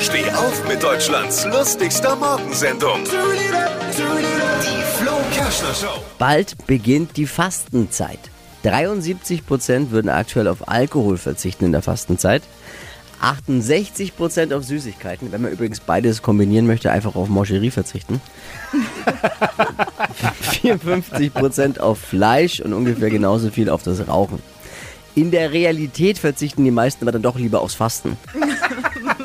Steh auf mit Deutschlands lustigster Morgensendung. Die Flo Kerschner Show. Bald beginnt die Fastenzeit. 73 Prozent würden aktuell auf Alkohol verzichten in der Fastenzeit. 68 Prozent auf Süßigkeiten. Wenn man übrigens beides kombinieren möchte, einfach auf Mangerie verzichten. 54 Prozent auf Fleisch und ungefähr genauso viel auf das Rauchen. In der Realität verzichten die meisten aber dann doch lieber aufs Fasten.